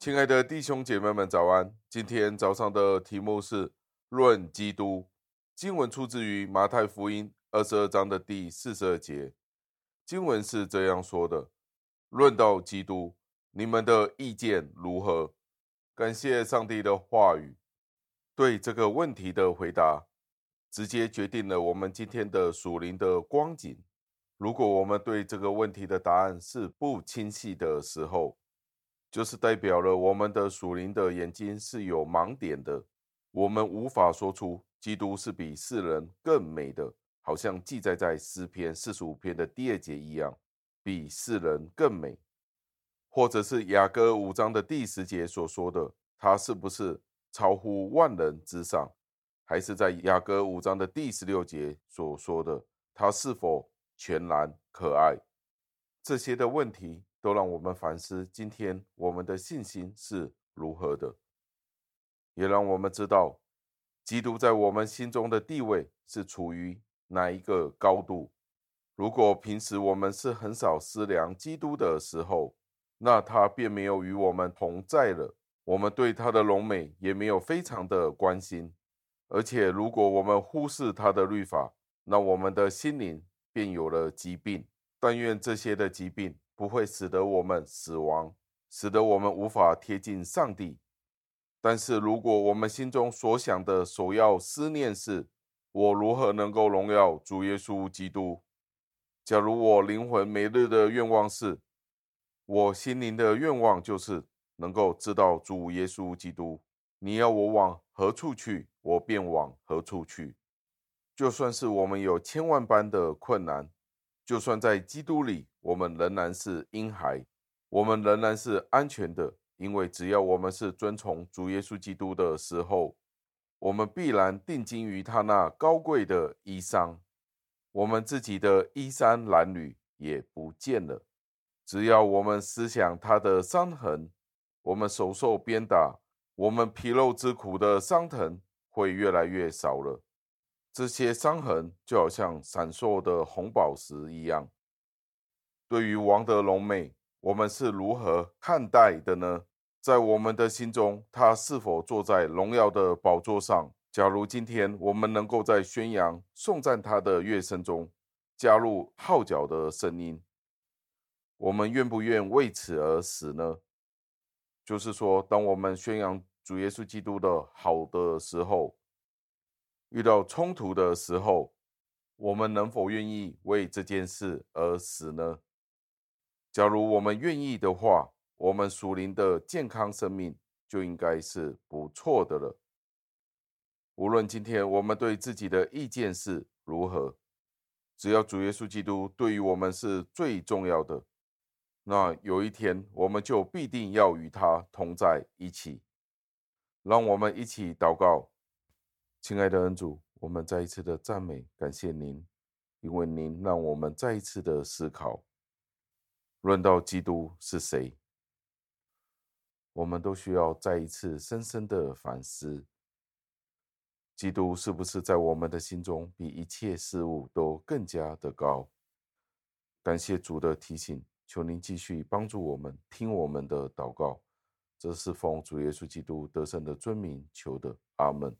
亲爱的弟兄姐妹们，早安！今天早上的题目是“论基督”。经文出自于马太福音二十二章的第四十二节。经文是这样说的：“论到基督，你们的意见如何？”感谢上帝的话语，对这个问题的回答，直接决定了我们今天的属灵的光景。如果我们对这个问题的答案是不清晰的时候，就是代表了我们的属灵的眼睛是有盲点的，我们无法说出基督是比世人更美的，好像记载在诗篇四十五篇的第二节一样，比世人更美，或者是雅歌五章的第十节所说的，他是不是超乎万人之上，还是在雅歌五章的第十六节所说的，他是否全然可爱？这些的问题。都让我们反思，今天我们的信心是如何的，也让我们知道，基督在我们心中的地位是处于哪一个高度。如果平时我们是很少思量基督的时候，那他便没有与我们同在了。我们对他的荣美也没有非常的关心，而且如果我们忽视他的律法，那我们的心灵便有了疾病。但愿这些的疾病。不会使得我们死亡，使得我们无法贴近上帝。但是，如果我们心中所想的首要思念是“我如何能够荣耀主耶稣基督”，假如我灵魂每日的愿望是，我心灵的愿望就是能够知道主耶稣基督，你要我往何处去，我便往何处去。就算是我们有千万般的困难。就算在基督里，我们仍然是婴孩，我们仍然是安全的，因为只要我们是遵从主耶稣基督的时候，我们必然定睛于他那高贵的衣裳，我们自己的衣衫褴褛也不见了。只要我们思想他的伤痕，我们手受鞭打，我们皮肉之苦的伤疼会越来越少了。这些伤痕就好像闪烁的红宝石一样。对于王德龙美，我们是如何看待的呢？在我们的心中，他是否坐在荣耀的宝座上？假如今天我们能够在宣扬、颂赞他的乐声中加入号角的声音，我们愿不愿为此而死呢？就是说，当我们宣扬主耶稣基督的好的时候。遇到冲突的时候，我们能否愿意为这件事而死呢？假如我们愿意的话，我们属灵的健康生命就应该是不错的了。无论今天我们对自己的意见是如何，只要主耶稣基督对于我们是最重要的，那有一天我们就必定要与他同在一起。让我们一起祷告。亲爱的恩主，我们再一次的赞美感谢您，因为您让我们再一次的思考，论到基督是谁，我们都需要再一次深深的反思，基督是不是在我们的心中比一切事物都更加的高？感谢主的提醒，求您继续帮助我们，听我们的祷告，这是奉主耶稣基督得胜的尊名求的，阿门。